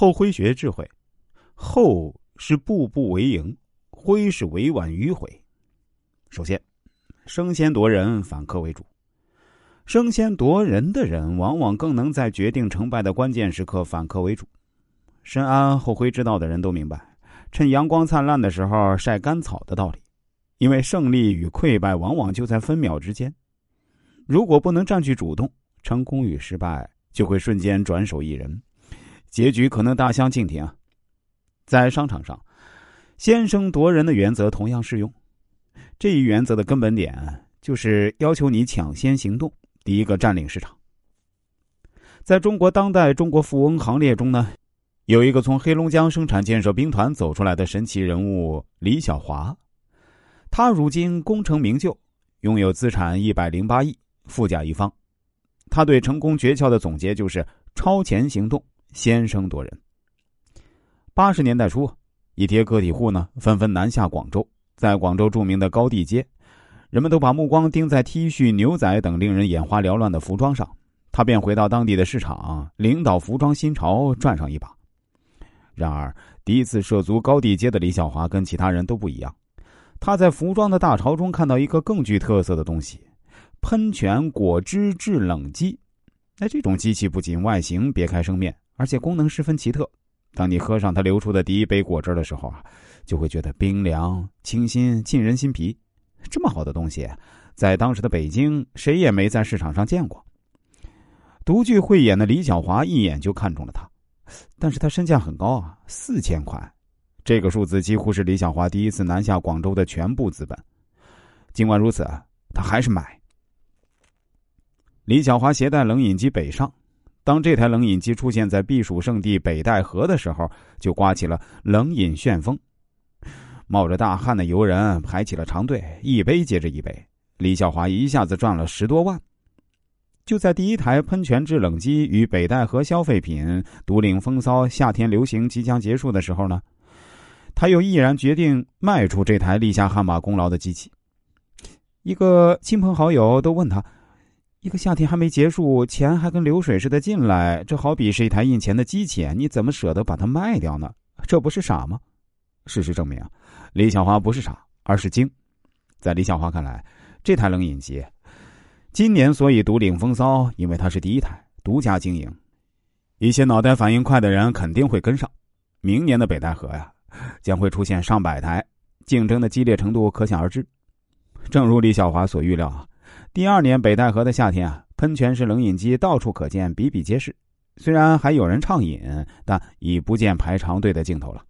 后徽学智慧，后是步步为营，徽是委婉迂回。首先，升仙夺人，反客为主。升仙夺人的人，往往更能在决定成败的关键时刻反客为主。深谙后辉之道的人都明白，趁阳光灿烂的时候晒干草的道理，因为胜利与溃败往往就在分秒之间。如果不能占据主动，成功与失败就会瞬间转手一人。结局可能大相径庭啊。在商场上，先声夺人的原则同样适用。这一原则的根本点就是要求你抢先行动，第一个占领市场。在中国当代中国富翁行列中呢，有一个从黑龙江生产建设兵团走出来的神奇人物李小华。他如今功成名就，拥有资产一百零八亿，富甲一方。他对成功诀窍的总结就是超前行动。先声夺人。八十年代初，一些个体户呢纷纷南下广州，在广州著名的高地街，人们都把目光盯在 T 恤、牛仔等令人眼花缭乱的服装上，他便回到当地的市场，领导服装新潮，赚上一把。然而，第一次涉足高地街的李小华跟其他人都不一样，他在服装的大潮中看到一个更具特色的东西——喷泉果汁制冷机。那这种机器不仅外形别开生面。而且功能十分奇特，当你喝上它流出的第一杯果汁的时候啊，就会觉得冰凉、清新、沁人心脾。这么好的东西，在当时的北京，谁也没在市场上见过。独具慧眼的李小华一眼就看中了它，但是他身价很高啊，四千块，这个数字几乎是李小华第一次南下广州的全部资本。尽管如此，他还是买。李小华携带冷饮机北上。当这台冷饮机出现在避暑胜地北戴河的时候，就刮起了冷饮旋风。冒着大汗的游人排起了长队，一杯接着一杯。李小华一下子赚了十多万。就在第一台喷泉制冷机与北戴河消费品独领风骚夏天流行即将结束的时候呢，他又毅然决定卖出这台立下汗马功劳的机器。一个亲朋好友都问他。一个夏天还没结束，钱还跟流水似的进来，这好比是一台印钱的机器，你怎么舍得把它卖掉呢？这不是傻吗？事实证明，李小华不是傻，而是精。在李小华看来，这台冷饮机今年所以独领风骚，因为它是第一台，独家经营。一些脑袋反应快的人肯定会跟上。明年的北戴河呀，将会出现上百台，竞争的激烈程度可想而知。正如李小华所预料啊。第二年北戴河的夏天啊，喷泉式冷饮机到处可见，比比皆是。虽然还有人畅饮，但已不见排长队的镜头了。